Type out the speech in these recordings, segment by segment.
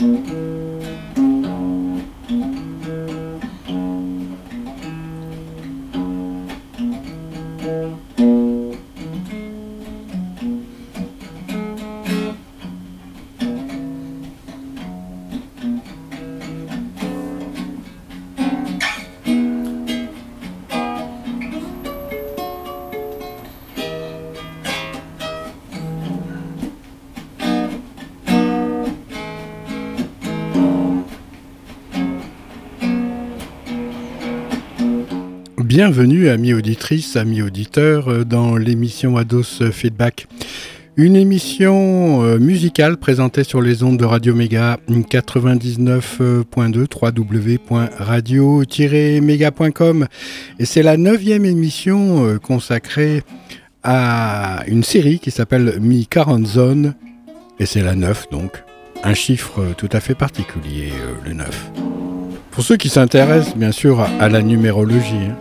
Mm-hmm. Bienvenue, amis auditrices, amis auditeurs, euh, dans l'émission Ados Feedback. Une émission euh, musicale présentée sur les ondes de Radio Méga 99.2 www.radio-méga.com. Et c'est la neuvième émission euh, consacrée à une série qui s'appelle Mi 40 Zone. Et c'est la 9 donc. Un chiffre tout à fait particulier, le 9. Pour ceux qui s'intéressent bien sûr à la numérologie.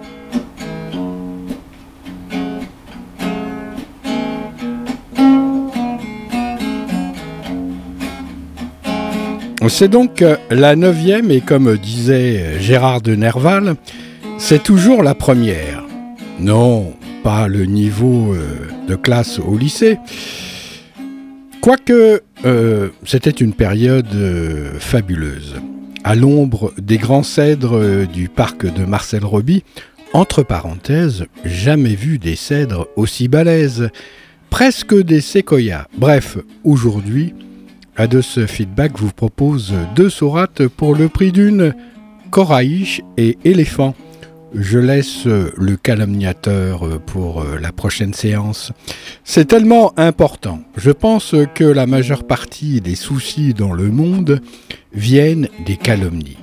C'est donc euh, la neuvième et comme disait Gérard de Nerval, c'est toujours la première. Non, pas le niveau euh, de classe au lycée. Quoique euh, c'était une période fabuleuse. À l'ombre des grands cèdres du parc de Marcel Roby, entre parenthèses, jamais vu des cèdres aussi balèzes, presque des séquoias. Bref, aujourd'hui, Ados Feedback vous propose deux sourates pour le prix d'une Coraïche et éléphant. Je laisse le calomniateur pour la prochaine séance. C'est tellement important. Je pense que la majeure partie des soucis dans le monde viennent des calomnies.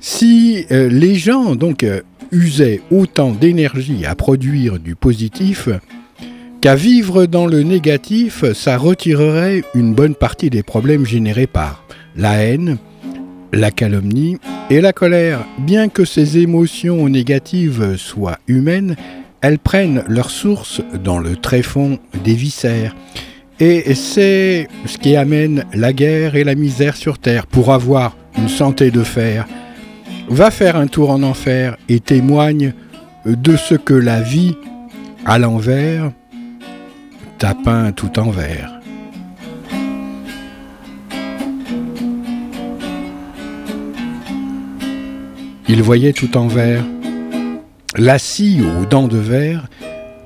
Si euh, les gens donc usaient autant d'énergie à produire du positif, qu'à vivre dans le négatif, ça retirerait une bonne partie des problèmes générés par la haine, la calomnie et la colère. Bien que ces émotions négatives soient humaines, elles prennent leur source dans le tréfonds des viscères. Et c'est ce qui amène la guerre et la misère sur Terre. Pour avoir une santé de fer, va faire un tour en enfer et témoigne de ce que la vie à l'envers tapin tout en vert. Il voyait tout en vert. La scie aux dents de verre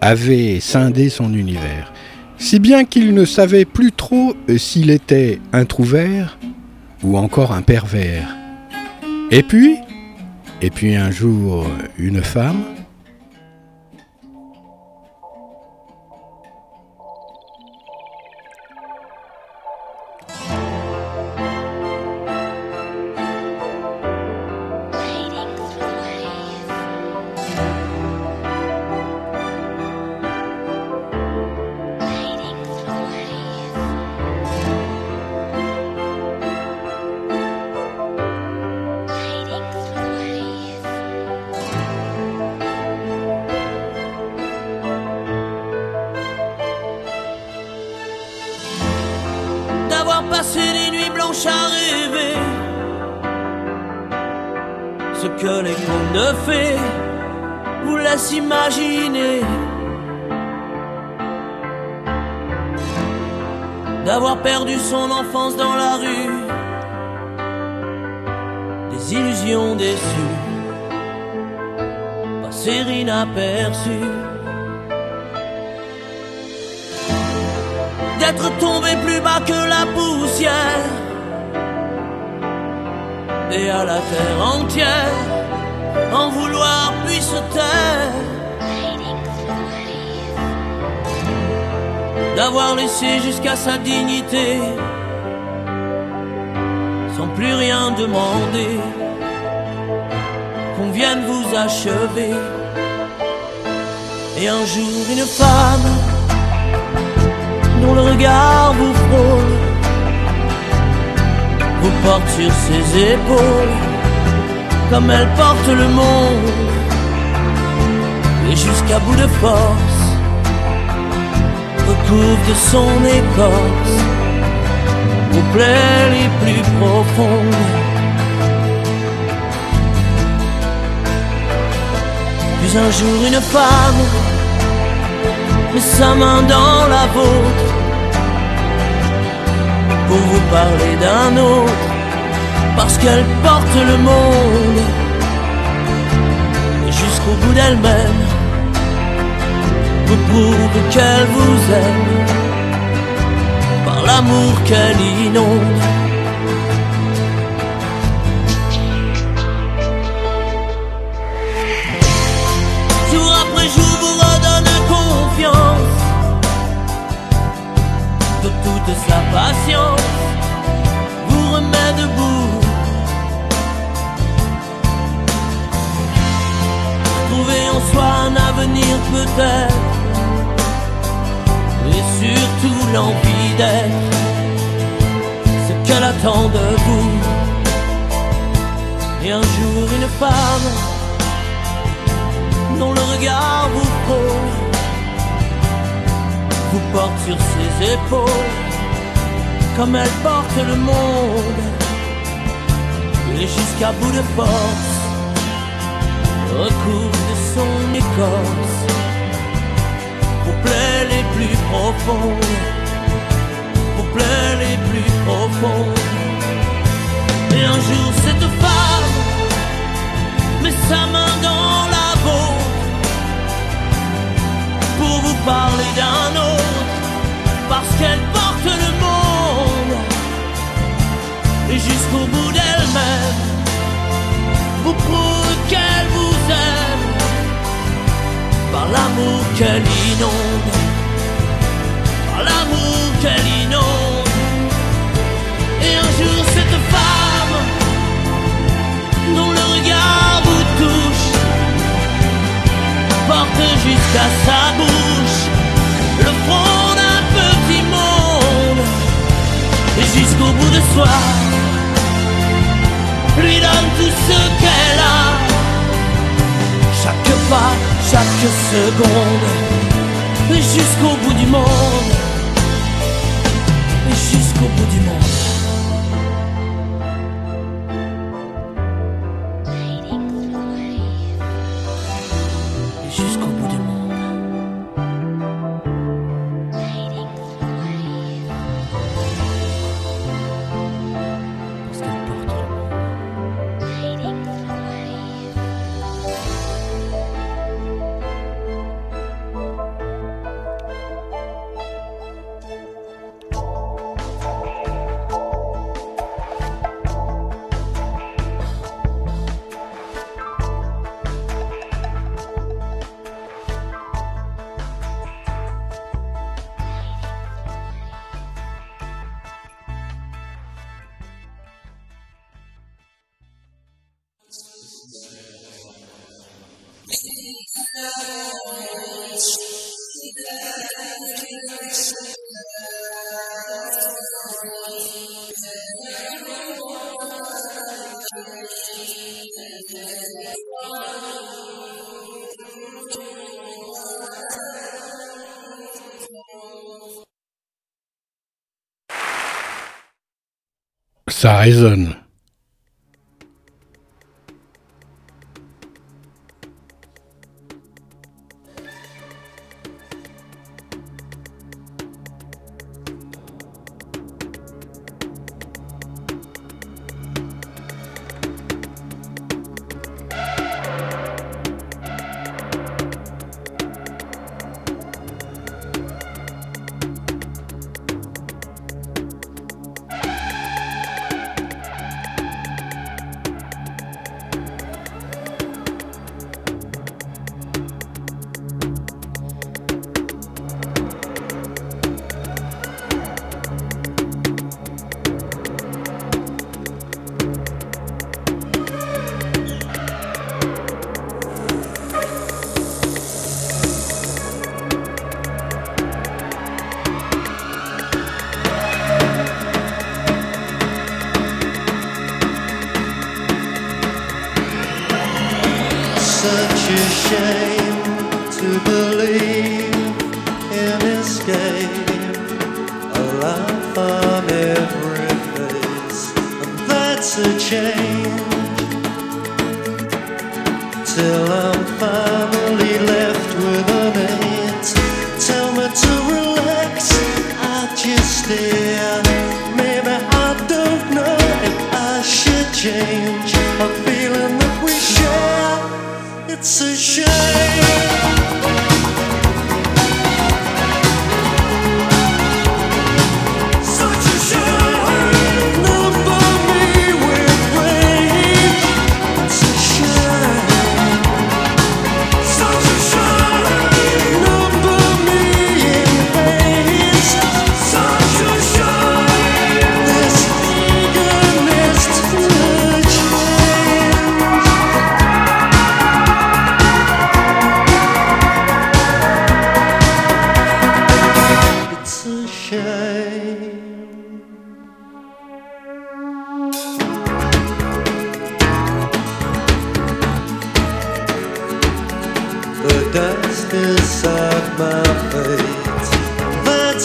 avait scindé son univers, si bien qu'il ne savait plus trop s'il était un trouvert ou encore un pervers. Et puis, et puis un jour, une femme, Passer des nuits blanches à rêver ce que les contes de fées vous laissent imaginer. D'avoir perdu son enfance dans la rue, des illusions déçues, passer inaperçues. D'être tombé plus bas que la poussière. Et à la terre entière, en vouloir puis se taire. D'avoir laissé jusqu'à sa dignité, sans plus rien demander, qu'on vienne vous achever. Et un jour une femme dont le regard vous frôle vous porte sur ses épaules comme elle porte le monde et jusqu'à bout de force recouvre de son écorce vous plaît plus profondes. Puis un jour une femme met sa main dans la vôtre pour vous parler d'un autre, parce qu'elle porte le monde jusqu'au bout d'elle-même, vous prouve qu'elle vous aime par l'amour qu'elle inonde. De sa patience, vous remet debout. Trouver en soi un avenir peut-être et surtout l'envie d'être ce qu'elle attend de vous. Et un jour une femme dont le regard vous frôle vous porte sur ses épaules comme elle porte le monde et jusqu'à bout de force recouvre de son écorce vos plaies les plus profondes, vos plaies les plus profondes. Et un jour cette femme met sa main dans la vôtre pour vous parler d'un autre, parce qu'elle porte et jusqu'au bout d'elle-même vous prouve qu'elle vous aime par l'amour qu'elle inonde, par l'amour qu'elle inonde. Et un jour cette femme dont le regard vous touche porte jusqu'à sa bouche le front d'un petit monde et jusqu'au bout de soi lui donne tout ce qu'elle a. Chaque pas, chaque seconde, jusqu'au bout du monde, Ça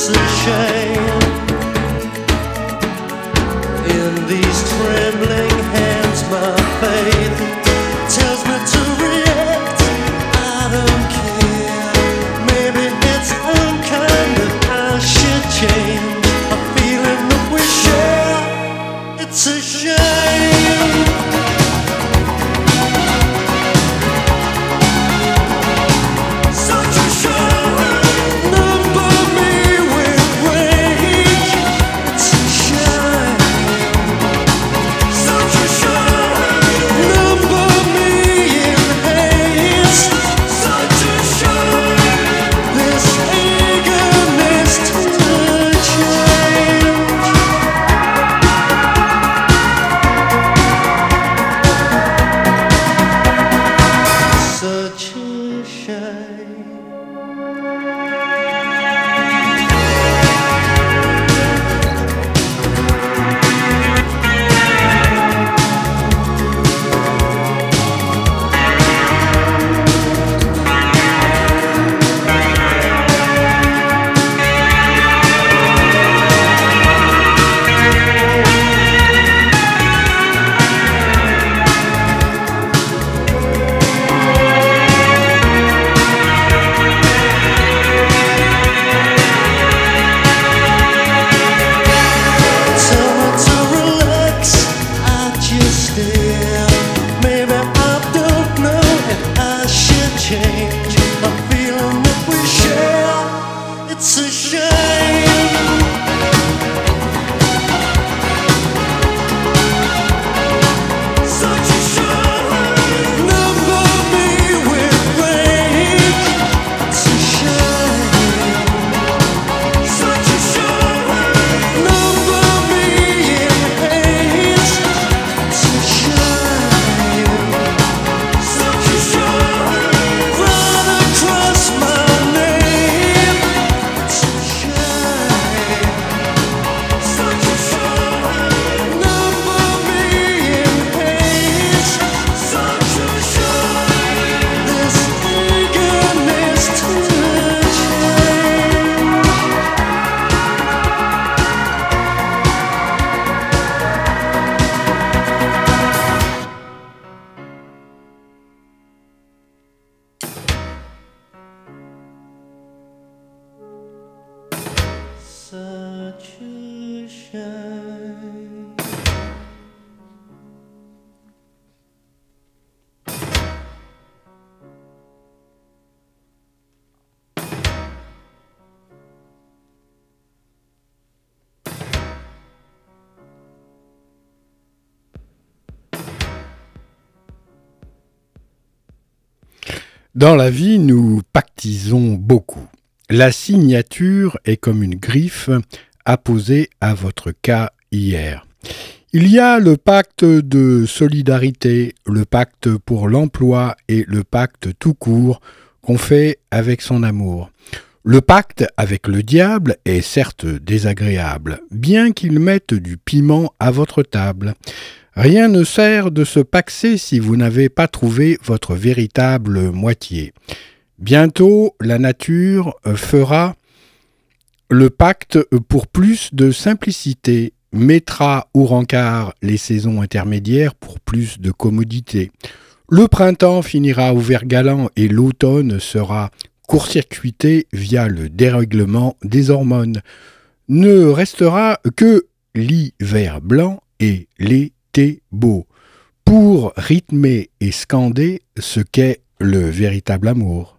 似水 Dans la vie, nous pactisons beaucoup. La signature est comme une griffe apposée à votre cas hier. Il y a le pacte de solidarité, le pacte pour l'emploi et le pacte tout court qu'on fait avec son amour. Le pacte avec le diable est certes désagréable, bien qu'il mette du piment à votre table. Rien ne sert de se paxer si vous n'avez pas trouvé votre véritable moitié. Bientôt, la nature euh, fera le pacte pour plus de simplicité, mettra au rencard les saisons intermédiaires pour plus de commodité. Le printemps finira au vert galant et l'automne sera court-circuité via le dérèglement des hormones. Ne restera que l'hiver blanc et les beau pour rythmer et scander ce qu'est le véritable amour.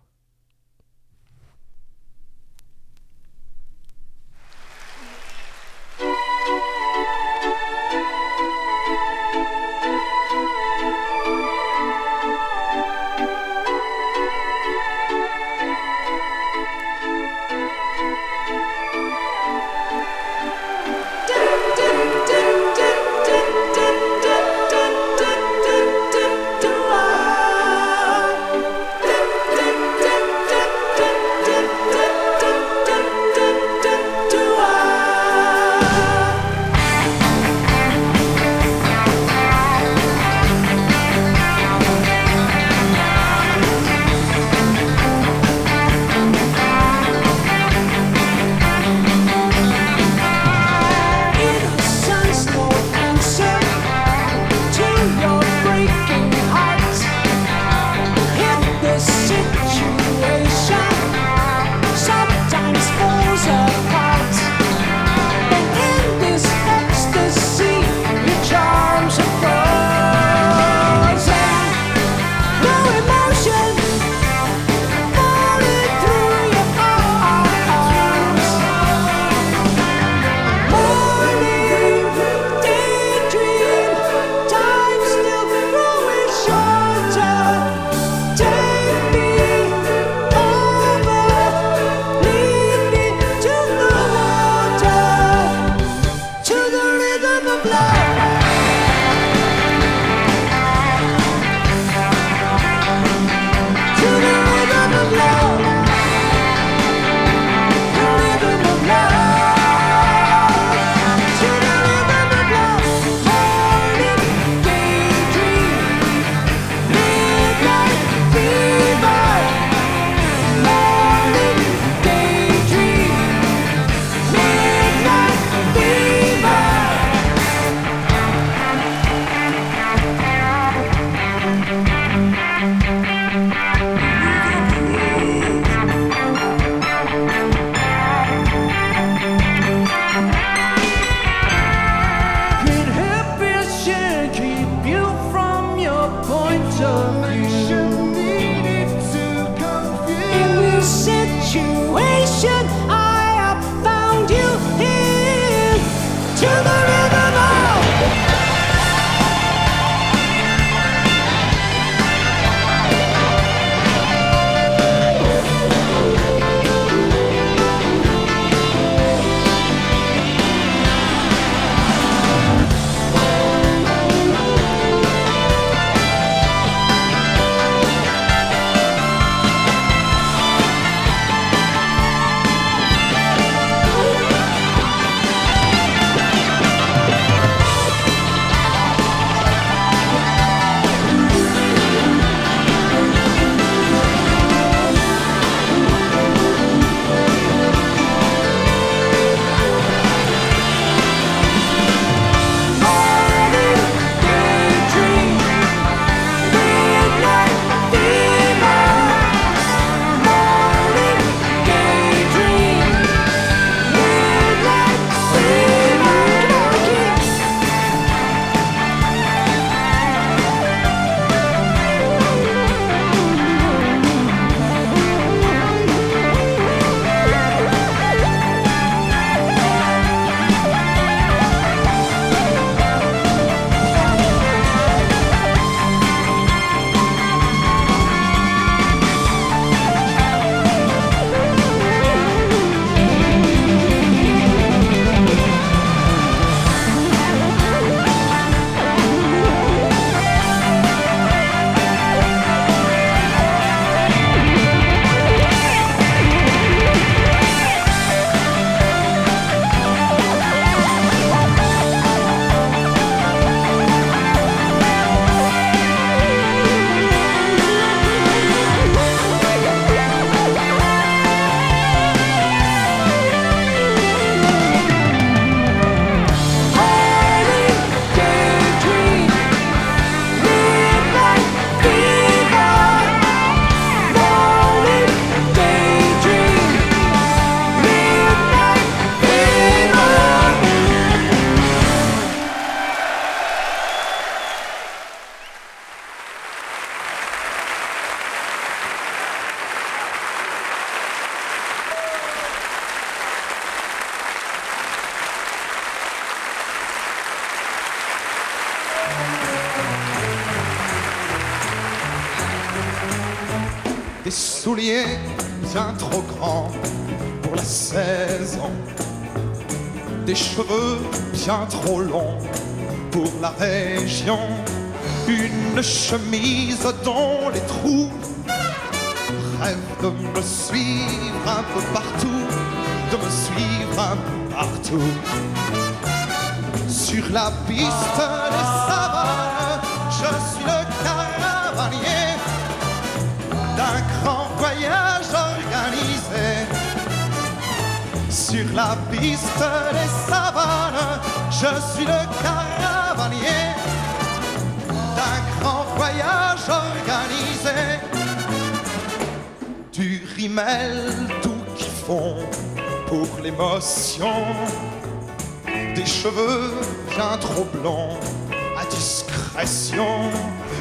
Des souliers bien trop grands pour la saison, des cheveux bien trop longs pour la région, une chemise dont les trous rêvent de me suivre un peu partout, de me suivre un peu partout. Sur la piste des savanes, je suis le caravanier voyage organisé. Sur la piste des savanes, je suis le caravanier d'un grand voyage organisé. Du rimel tout qui fond pour l'émotion des cheveux bien trop blonds à discrétion,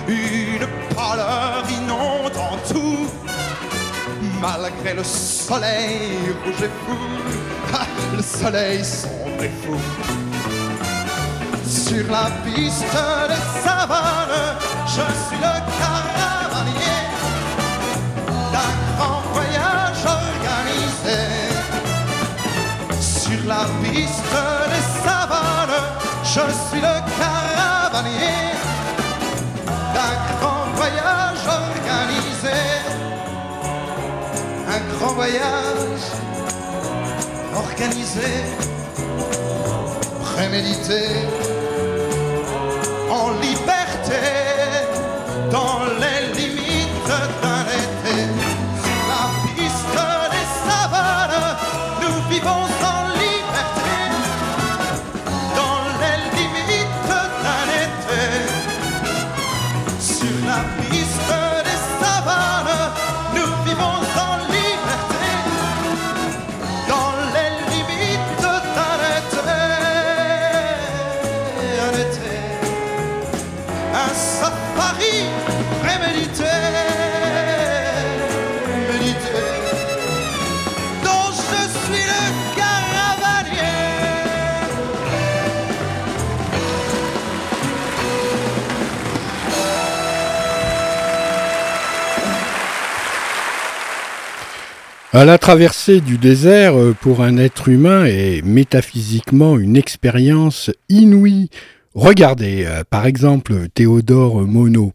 une pâleur inondant tout, malgré le soleil rouge et fou, ah, le soleil sombre et fou. Sur la piste des savanes, je suis le caravanier d'un grand voyage organisé sur la piste des savanes, je suis le caravanier d'un grand voyage grand voyage organisé, prémédité, en liberté, dans les limites d'un La traversée du désert, euh, pour un être humain, est métaphysiquement une expérience inouïe. Regardez, euh, par exemple, Théodore Monod.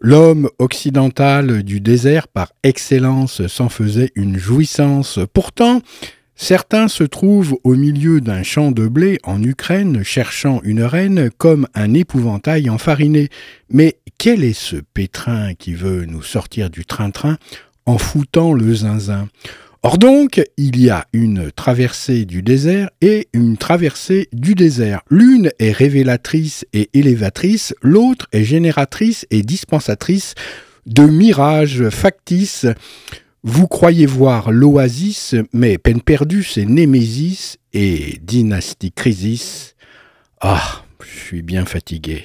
L'homme occidental du désert, par excellence, s'en faisait une jouissance. Pourtant, certains se trouvent au milieu d'un champ de blé en Ukraine, cherchant une reine comme un épouvantail enfariné. Mais quel est ce pétrin qui veut nous sortir du train-train? En foutant le zinzin. Or donc, il y a une traversée du désert et une traversée du désert. L'une est révélatrice et élévatrice, l'autre est génératrice et dispensatrice de mirages factices. Vous croyez voir l'oasis, mais peine perdue, c'est Némésis et Dynastie Crisis. Ah, je suis bien fatigué.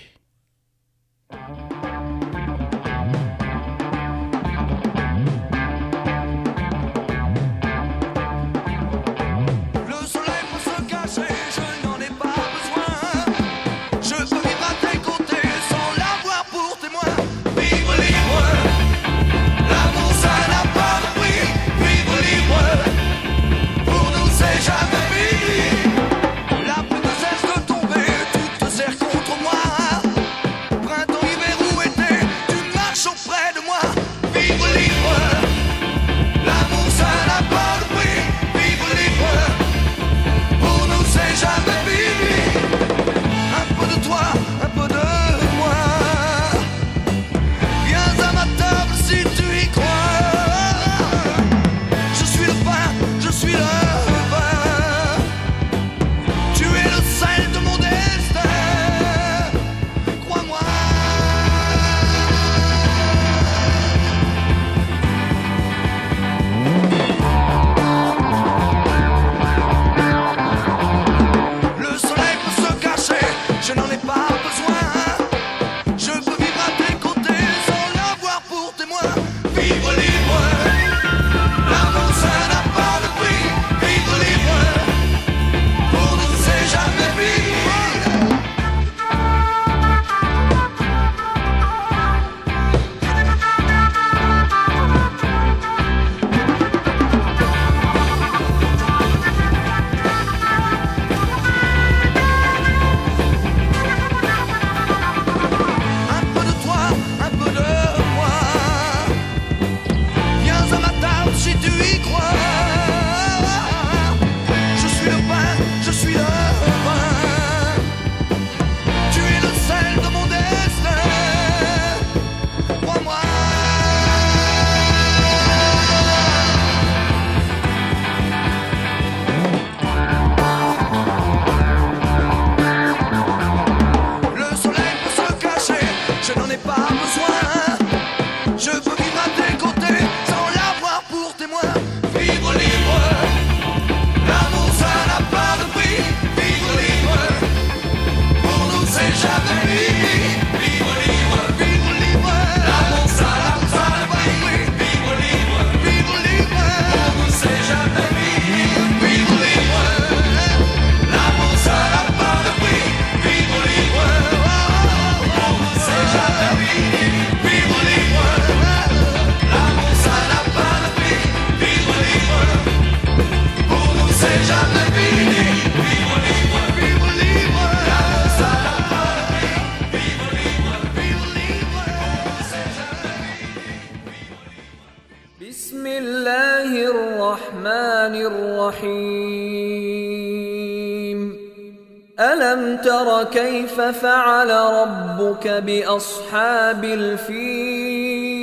فعل ربك باصحاب الفيل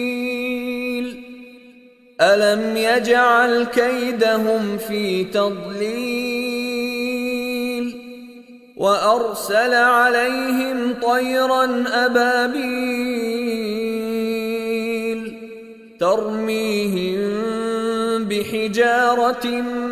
الم يجعل كيدهم في تضليل وارسل عليهم طيرا ابابيل ترميهم بحجاره من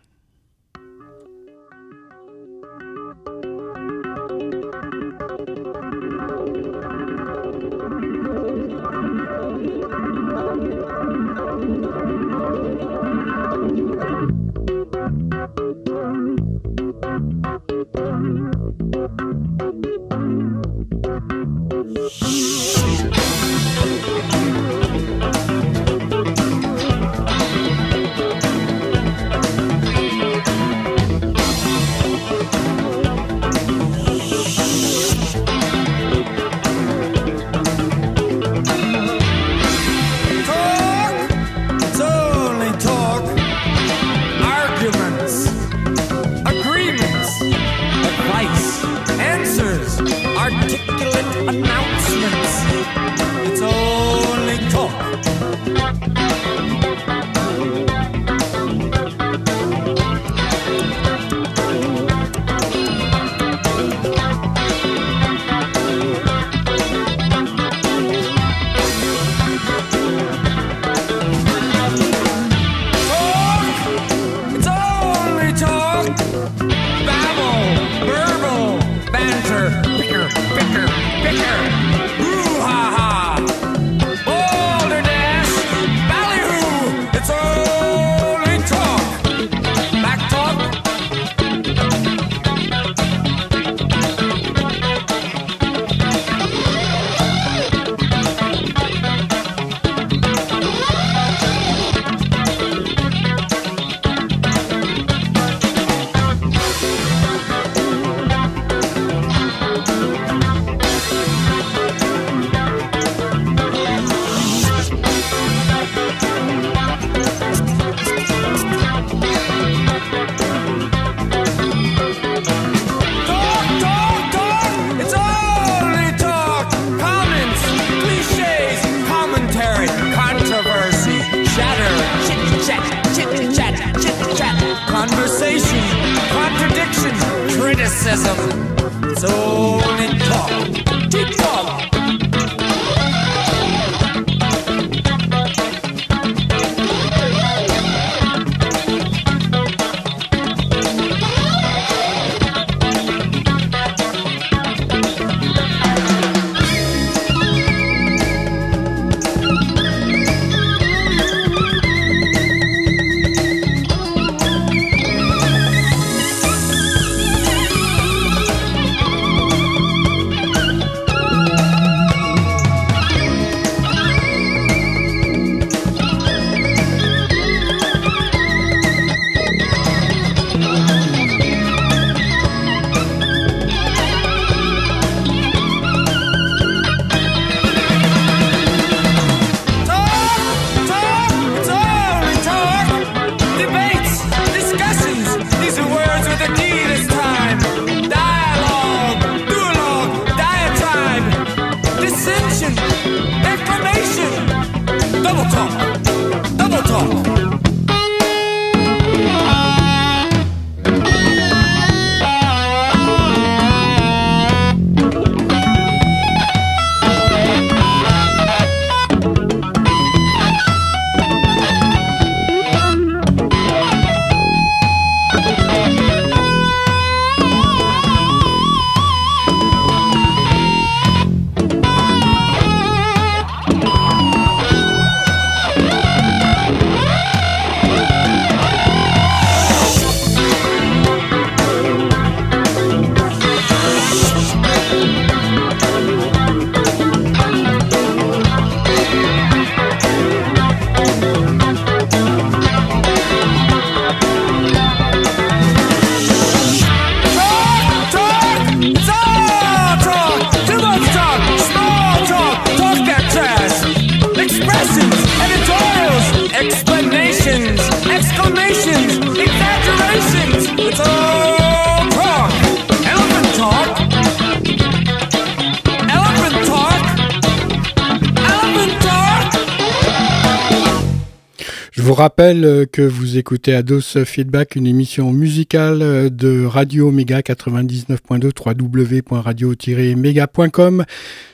rappelle euh, que vous écoutez Ados Feedback, une émission musicale euh, de Radio Méga 99.2 www.radio-méga.com.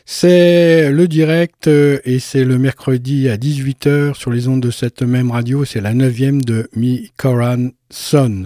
C'est le direct euh, et c'est le mercredi à 18h sur les ondes de cette même radio. C'est la neuvième de Mi Koran Son.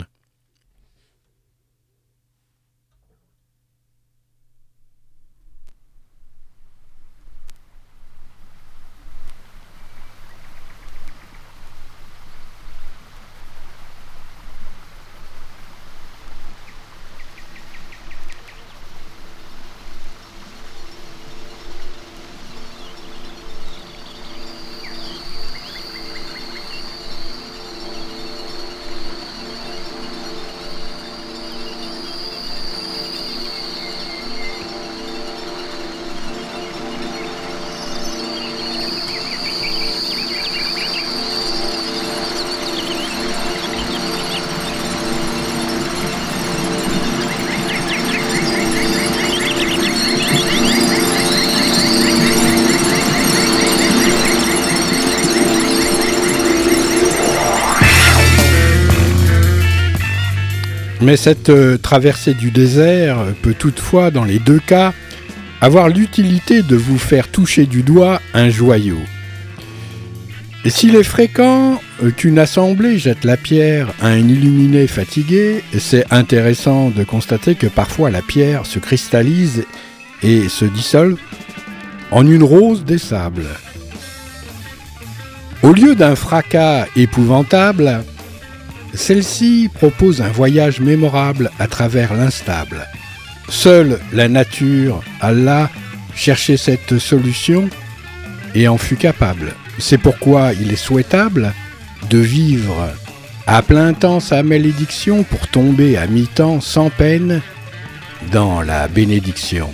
Mais cette euh, traversée du désert peut toutefois, dans les deux cas, avoir l'utilité de vous faire toucher du doigt un joyau. Et s'il est fréquent euh, qu'une assemblée jette la pierre à un illuminé fatigué, c'est intéressant de constater que parfois la pierre se cristallise et se dissolve en une rose des sables. Au lieu d'un fracas épouvantable, celle-ci propose un voyage mémorable à travers l'instable. Seule la nature, Allah, cherchait cette solution et en fut capable. C'est pourquoi il est souhaitable de vivre à plein temps sa malédiction pour tomber à mi-temps sans peine dans la bénédiction.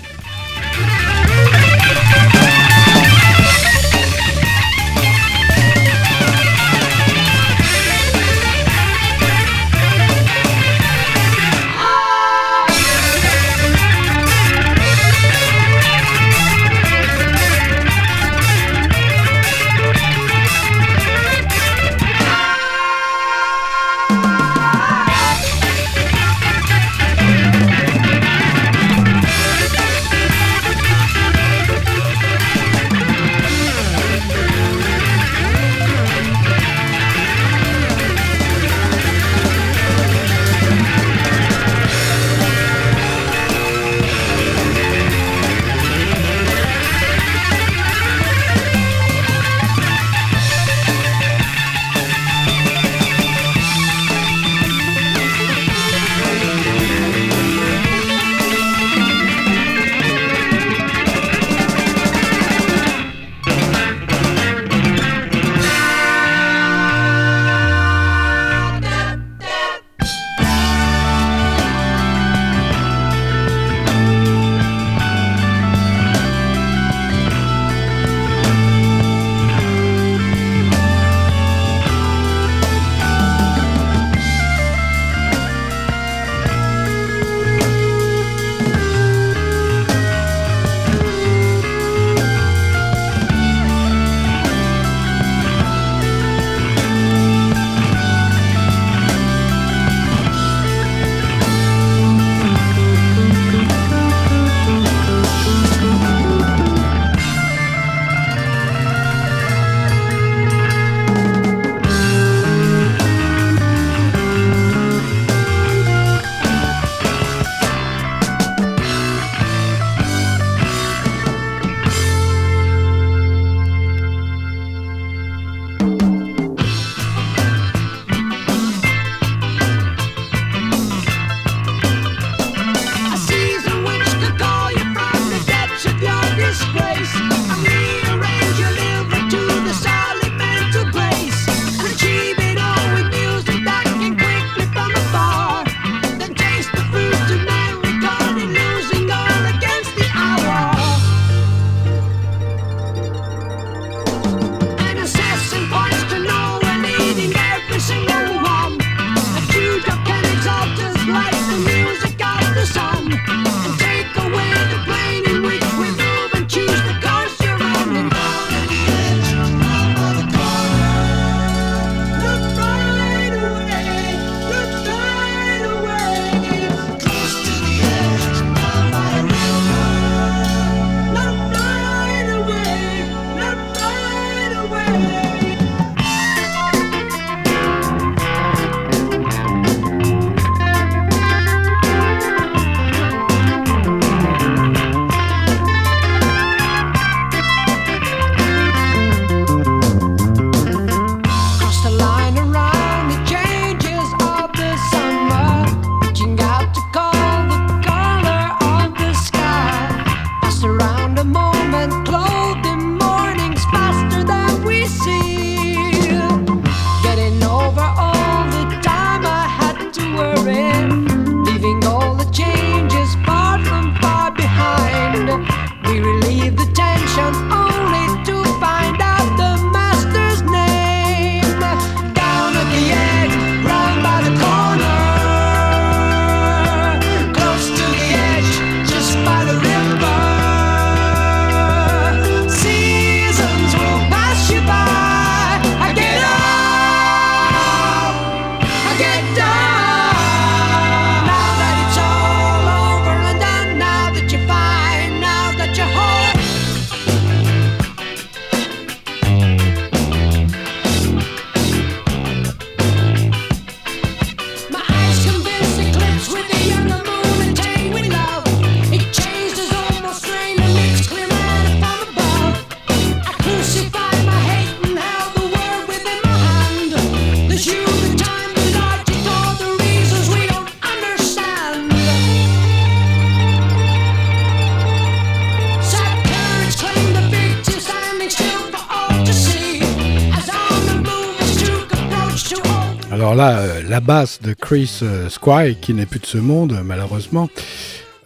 La basse de Chris euh, Squire, qui n'est plus de ce monde malheureusement,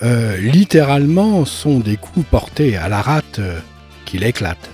euh, littéralement sont des coups portés à la rate euh, qui l'éclate.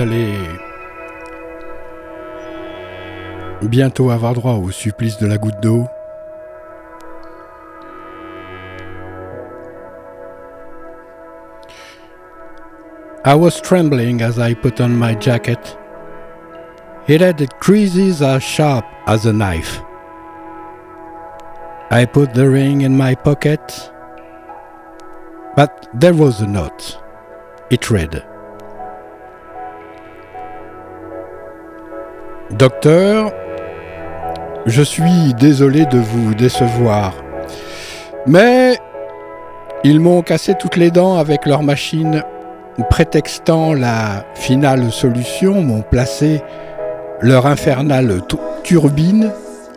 Allez bientôt avoir droit au supplice de la goutte d'eau. I was trembling as I put on my jacket. It had creases as sharp as a knife. I put the ring in my pocket, but there was a note. It read, Docteur, je suis désolé de vous décevoir, mais ils m'ont cassé toutes les dents avec leur machine, prétextant la finale solution, m'ont placé leur infernale tu- turbine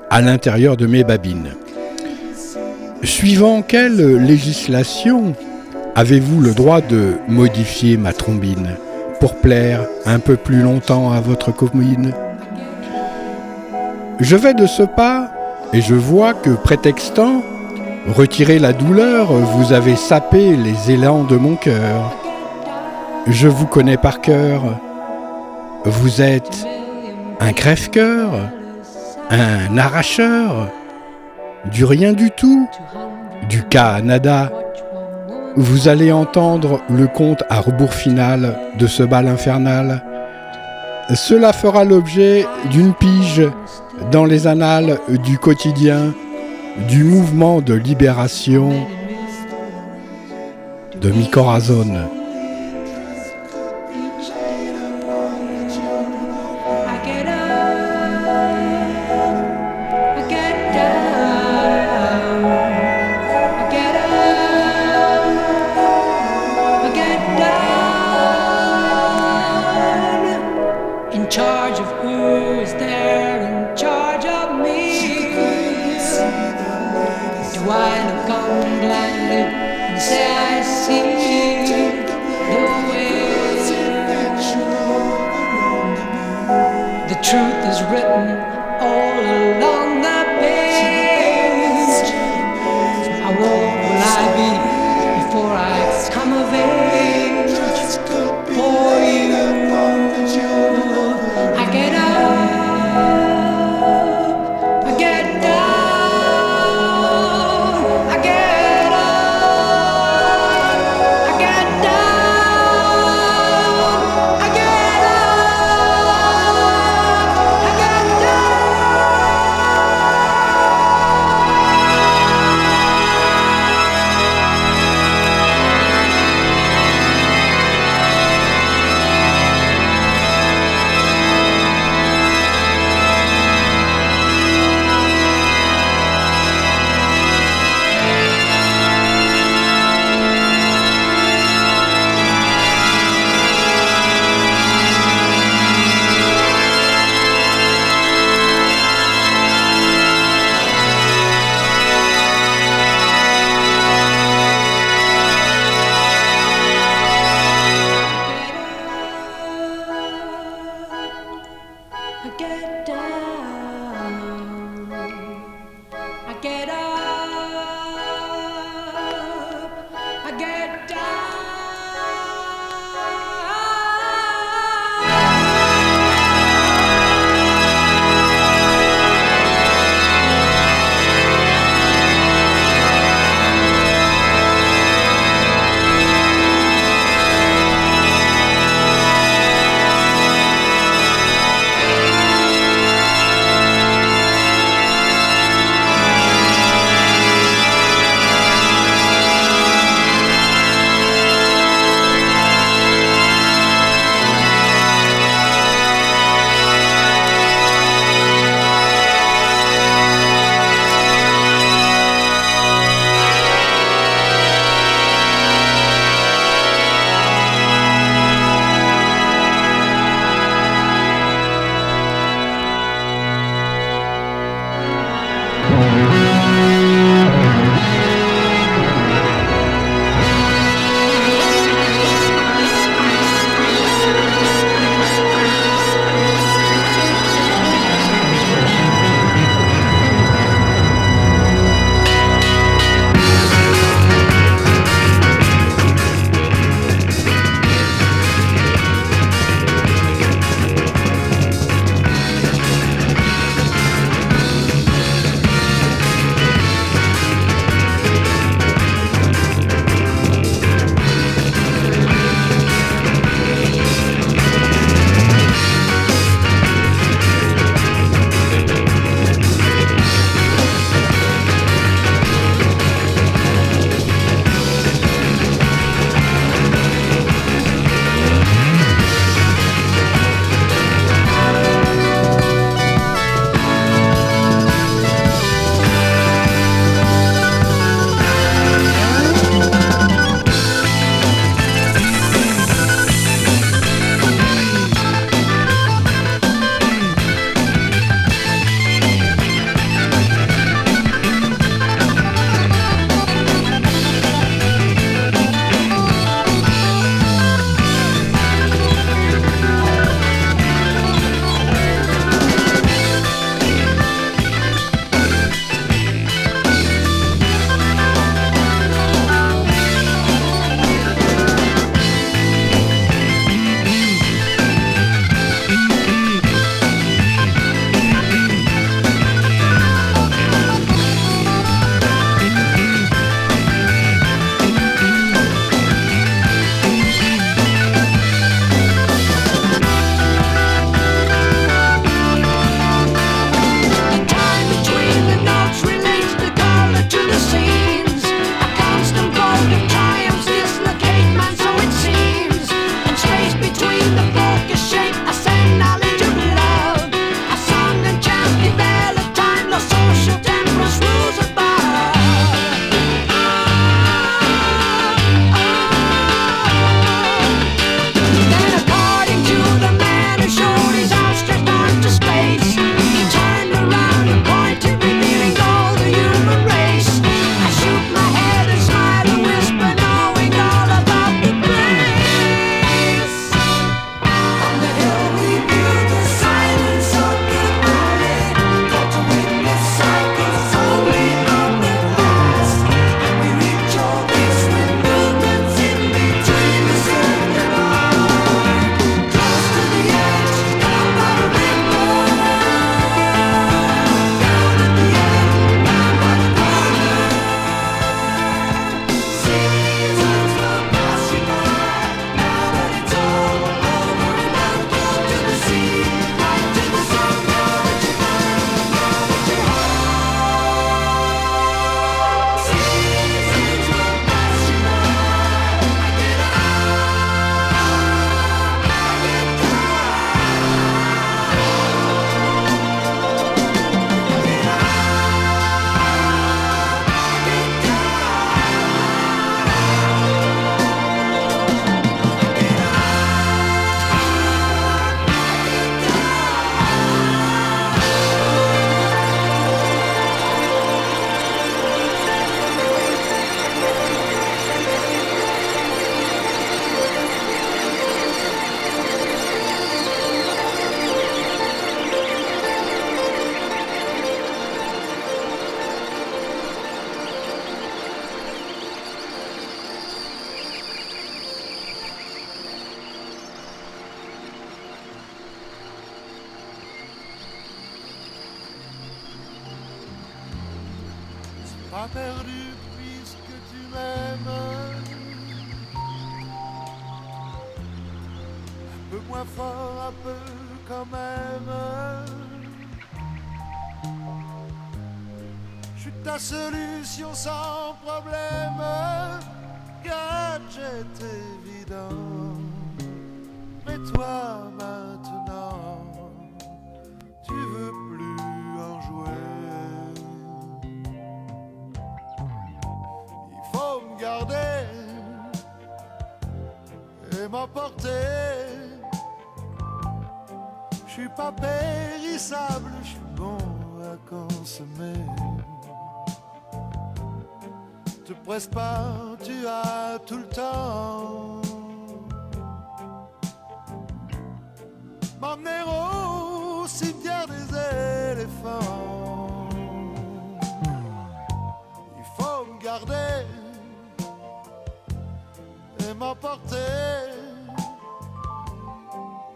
à l'intérieur de mes babines. Suivant quelle législation avez-vous le droit de modifier ma trombine pour plaire un peu plus longtemps à votre commune? Je vais de ce pas et je vois que, prétextant retirer la douleur, vous avez sapé les élans de mon cœur. Je vous connais par cœur. Vous êtes un crève-cœur, un arracheur, du rien du tout, du Canada. Vous allez entendre le conte à rebours final de ce bal infernal. Cela fera l'objet d'une pige dans les annales du quotidien du mouvement de libération de Mycorazone.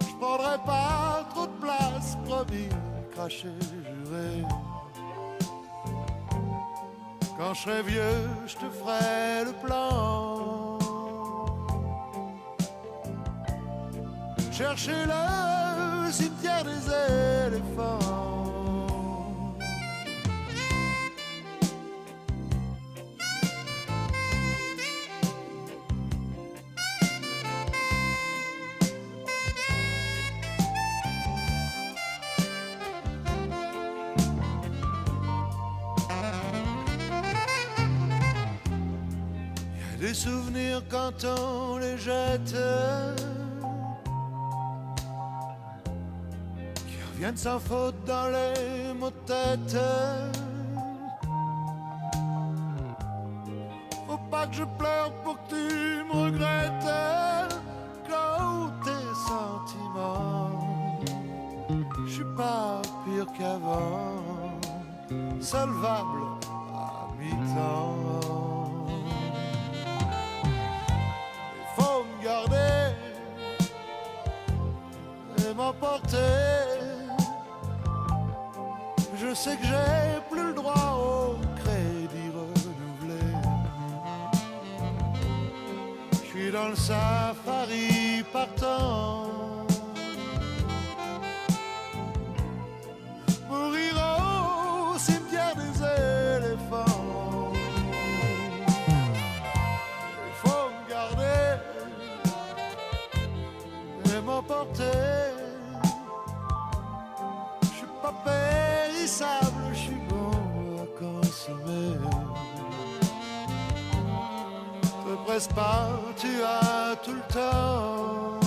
Je prendrai pas trop de place, promis, craché, juré. Quand je serai vieux, je te ferai le plan. Chercher le cimetière des éléphants. On les jette. Qui reviennent sans faute dans les mots de tête. Faut pas que je pleure pour que tu me regrettes. Quand tes sentiments, je suis pas pire qu'avant. Solvable à mi-temps. M'emporter. Je sais que j'ai plus le droit au crédit renouvelé. Je suis dans le safari partant. Mourir au cimetière des éléphants. Il faut me garder et m'emporter. Périssable, je suis bon à consommer. Te presse pas, tu as tout le temps.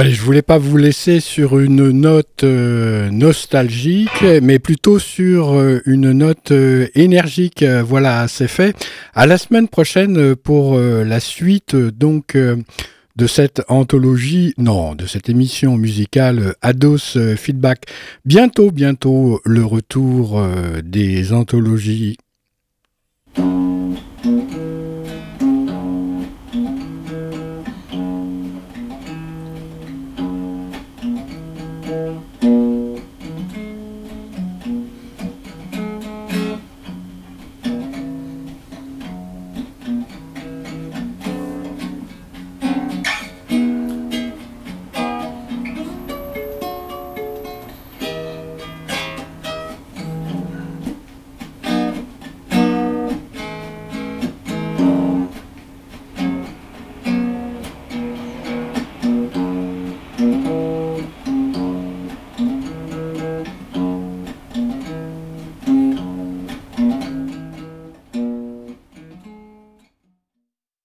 Allez, je voulais pas vous laisser sur une note euh, nostalgique, mais plutôt sur euh, une note euh, énergique. Voilà, c'est fait. À la semaine prochaine pour la suite donc de cette anthologie, non, de cette émission musicale Ados Feedback. Bientôt, bientôt le retour des anthologies.